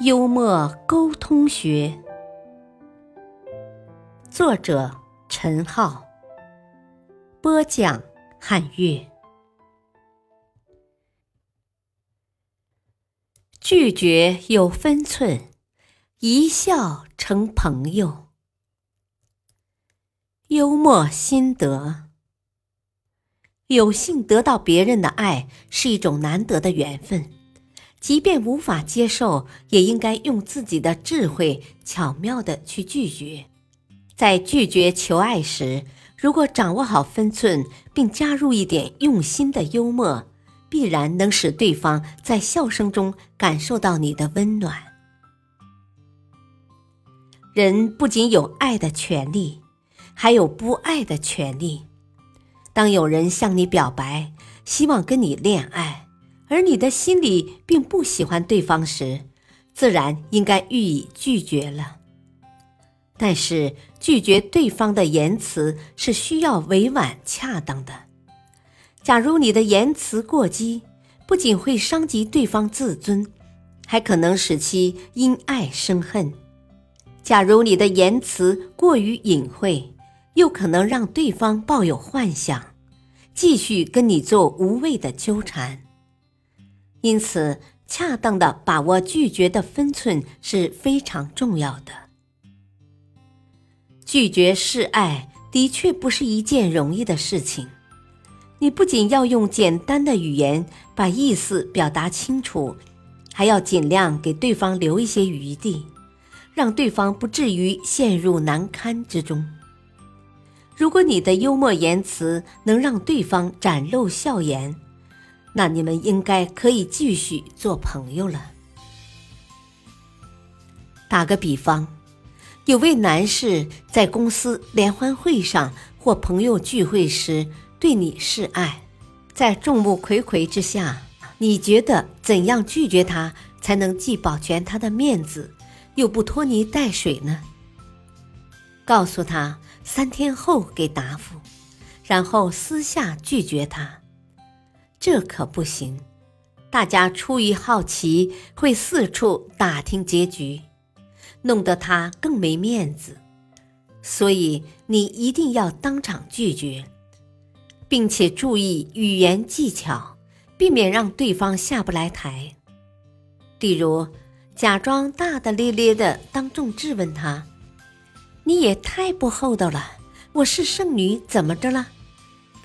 幽默沟通学，作者。陈浩播讲，汉乐。拒绝有分寸，一笑成朋友。幽默心得：有幸得到别人的爱是一种难得的缘分，即便无法接受，也应该用自己的智慧巧妙的去拒绝。在拒绝求爱时，如果掌握好分寸，并加入一点用心的幽默，必然能使对方在笑声中感受到你的温暖。人不仅有爱的权利，还有不爱的权利。当有人向你表白，希望跟你恋爱，而你的心里并不喜欢对方时，自然应该予以拒绝了。但是拒绝对方的言辞是需要委婉恰当的。假如你的言辞过激，不仅会伤及对方自尊，还可能使其因爱生恨；假如你的言辞过于隐晦，又可能让对方抱有幻想，继续跟你做无谓的纠缠。因此，恰当的把握拒绝的分寸是非常重要的。拒绝示爱的确不是一件容易的事情。你不仅要用简单的语言把意思表达清楚，还要尽量给对方留一些余地，让对方不至于陷入难堪之中。如果你的幽默言辞能让对方展露笑颜，那你们应该可以继续做朋友了。打个比方。有位男士在公司联欢会上或朋友聚会时对你示爱，在众目睽睽之下，你觉得怎样拒绝他才能既保全他的面子，又不拖泥带水呢？告诉他三天后给答复，然后私下拒绝他，这可不行。大家出于好奇，会四处打听结局。弄得他更没面子，所以你一定要当场拒绝，并且注意语言技巧，避免让对方下不来台。例如，假装大大咧咧的当众质问他：“你也太不厚道了！我是剩女，怎么着了？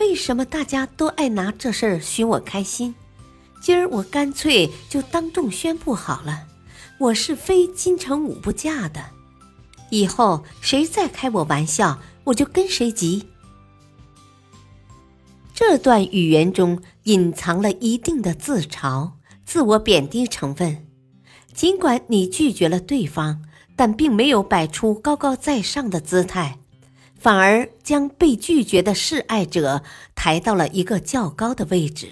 为什么大家都爱拿这事儿寻我开心？今儿我干脆就当众宣布好了。”我是非金城武不嫁的，以后谁再开我玩笑，我就跟谁急。这段语言中隐藏了一定的自嘲、自我贬低成分。尽管你拒绝了对方，但并没有摆出高高在上的姿态，反而将被拒绝的示爱者抬到了一个较高的位置，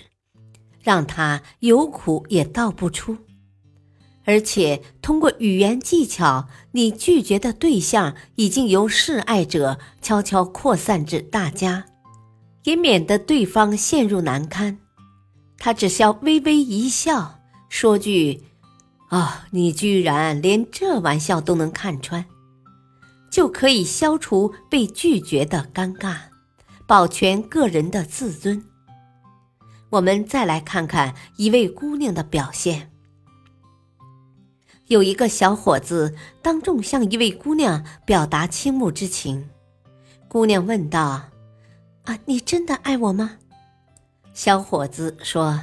让他有苦也道不出。而且通过语言技巧，你拒绝的对象已经由示爱者悄悄扩散至大家，也免得对方陷入难堪。他只需要微微一笑，说句：“啊，你居然连这玩笑都能看穿”，就可以消除被拒绝的尴尬，保全个人的自尊。我们再来看看一位姑娘的表现。有一个小伙子当众向一位姑娘表达倾慕之情，姑娘问道：“啊，你真的爱我吗？”小伙子说：“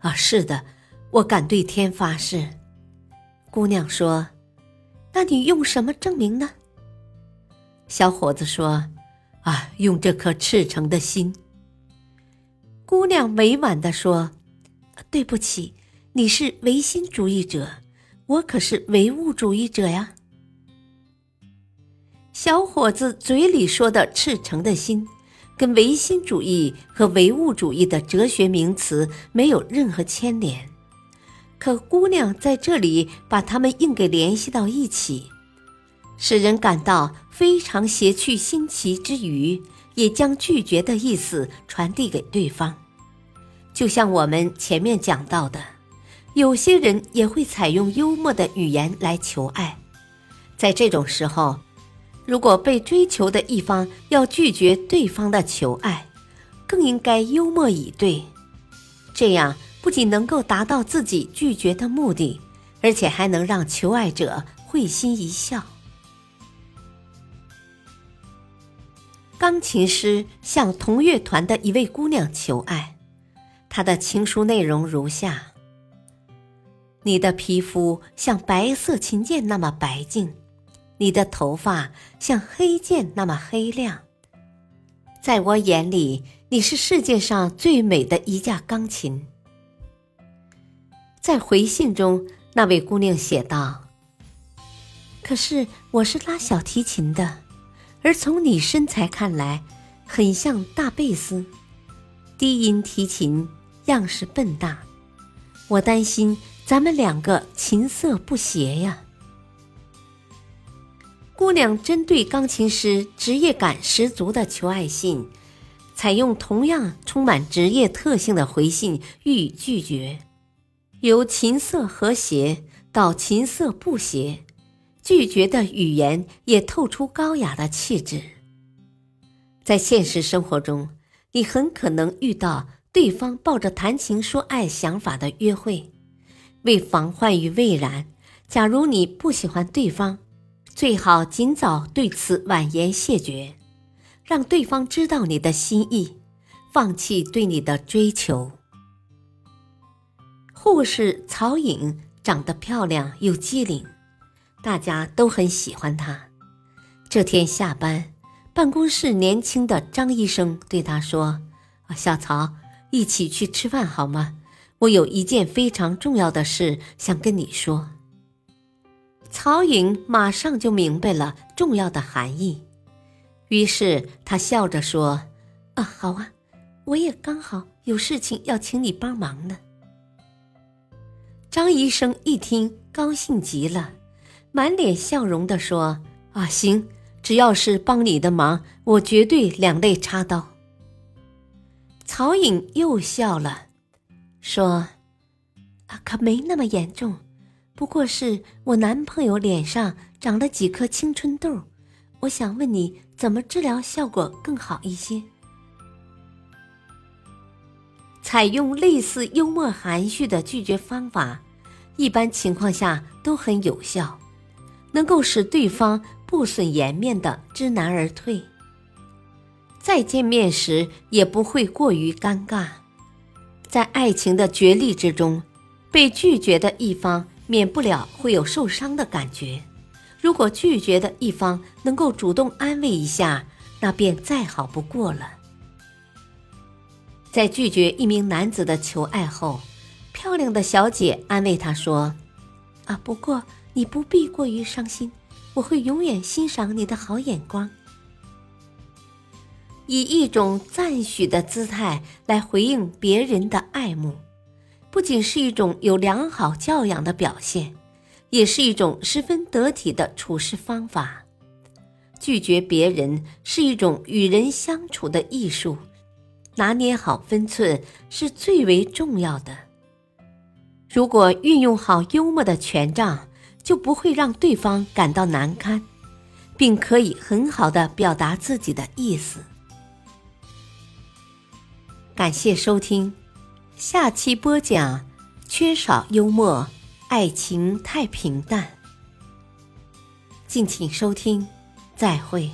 啊，是的，我敢对天发誓。”姑娘说：“那你用什么证明呢？”小伙子说：“啊，用这颗赤诚的心。”姑娘委婉地说：“对不起，你是唯心主义者。”我可是唯物主义者呀！小伙子嘴里说的赤诚的心，跟唯心主义和唯物主义的哲学名词没有任何牵连。可姑娘在这里把它们硬给联系到一起，使人感到非常邪趣新奇之余，也将拒绝的意思传递给对方。就像我们前面讲到的，有些人也会采用幽默的语言来求爱。在这种时候，如果被追求的一方要拒绝对方的求爱，更应该幽默以对，这样。不仅能够达到自己拒绝的目的，而且还能让求爱者会心一笑。钢琴师向同乐团的一位姑娘求爱，他的情书内容如下：“你的皮肤像白色琴键那么白净，你的头发像黑键那么黑亮，在我眼里，你是世界上最美的一架钢琴。”在回信中，那位姑娘写道：“可是我是拉小提琴的，而从你身材看来，很像大贝斯。低音提琴样式笨大，我担心咱们两个琴瑟不协呀。”姑娘针对钢琴师职业感十足的求爱信，采用同样充满职业特性的回信予以拒绝。由琴瑟和谐到琴瑟不协，拒绝的语言也透出高雅的气质。在现实生活中，你很可能遇到对方抱着谈情说爱想法的约会。为防患于未然，假如你不喜欢对方，最好尽早对此婉言谢绝，让对方知道你的心意，放弃对你的追求。护士曹颖长得漂亮又机灵，大家都很喜欢他。这天下班，办公室年轻的张医生对他说：“，小曹，一起去吃饭好吗？我有一件非常重要的事想跟你说。”曹颖马上就明白了重要的含义，于是他笑着说：“啊，好啊，我也刚好有事情要请你帮忙呢。”张医生一听，高兴极了，满脸笑容地说：“啊，行，只要是帮你的忙，我绝对两肋插刀。”曹颖又笑了，说：“啊，可没那么严重，不过是我男朋友脸上长了几颗青春痘，我想问你怎么治疗效果更好一些。”采用类似幽默含蓄的拒绝方法。一般情况下都很有效，能够使对方不损颜面的知难而退。再见面时也不会过于尴尬。在爱情的角力之中，被拒绝的一方免不了会有受伤的感觉。如果拒绝的一方能够主动安慰一下，那便再好不过了。在拒绝一名男子的求爱后。漂亮的小姐安慰他说：“啊，不过你不必过于伤心，我会永远欣赏你的好眼光。”以一种赞许的姿态来回应别人的爱慕，不仅是一种有良好教养的表现，也是一种十分得体的处事方法。拒绝别人是一种与人相处的艺术，拿捏好分寸是最为重要的。如果运用好幽默的权杖，就不会让对方感到难堪，并可以很好的表达自己的意思。感谢收听，下期播讲：缺少幽默，爱情太平淡。敬请收听，再会。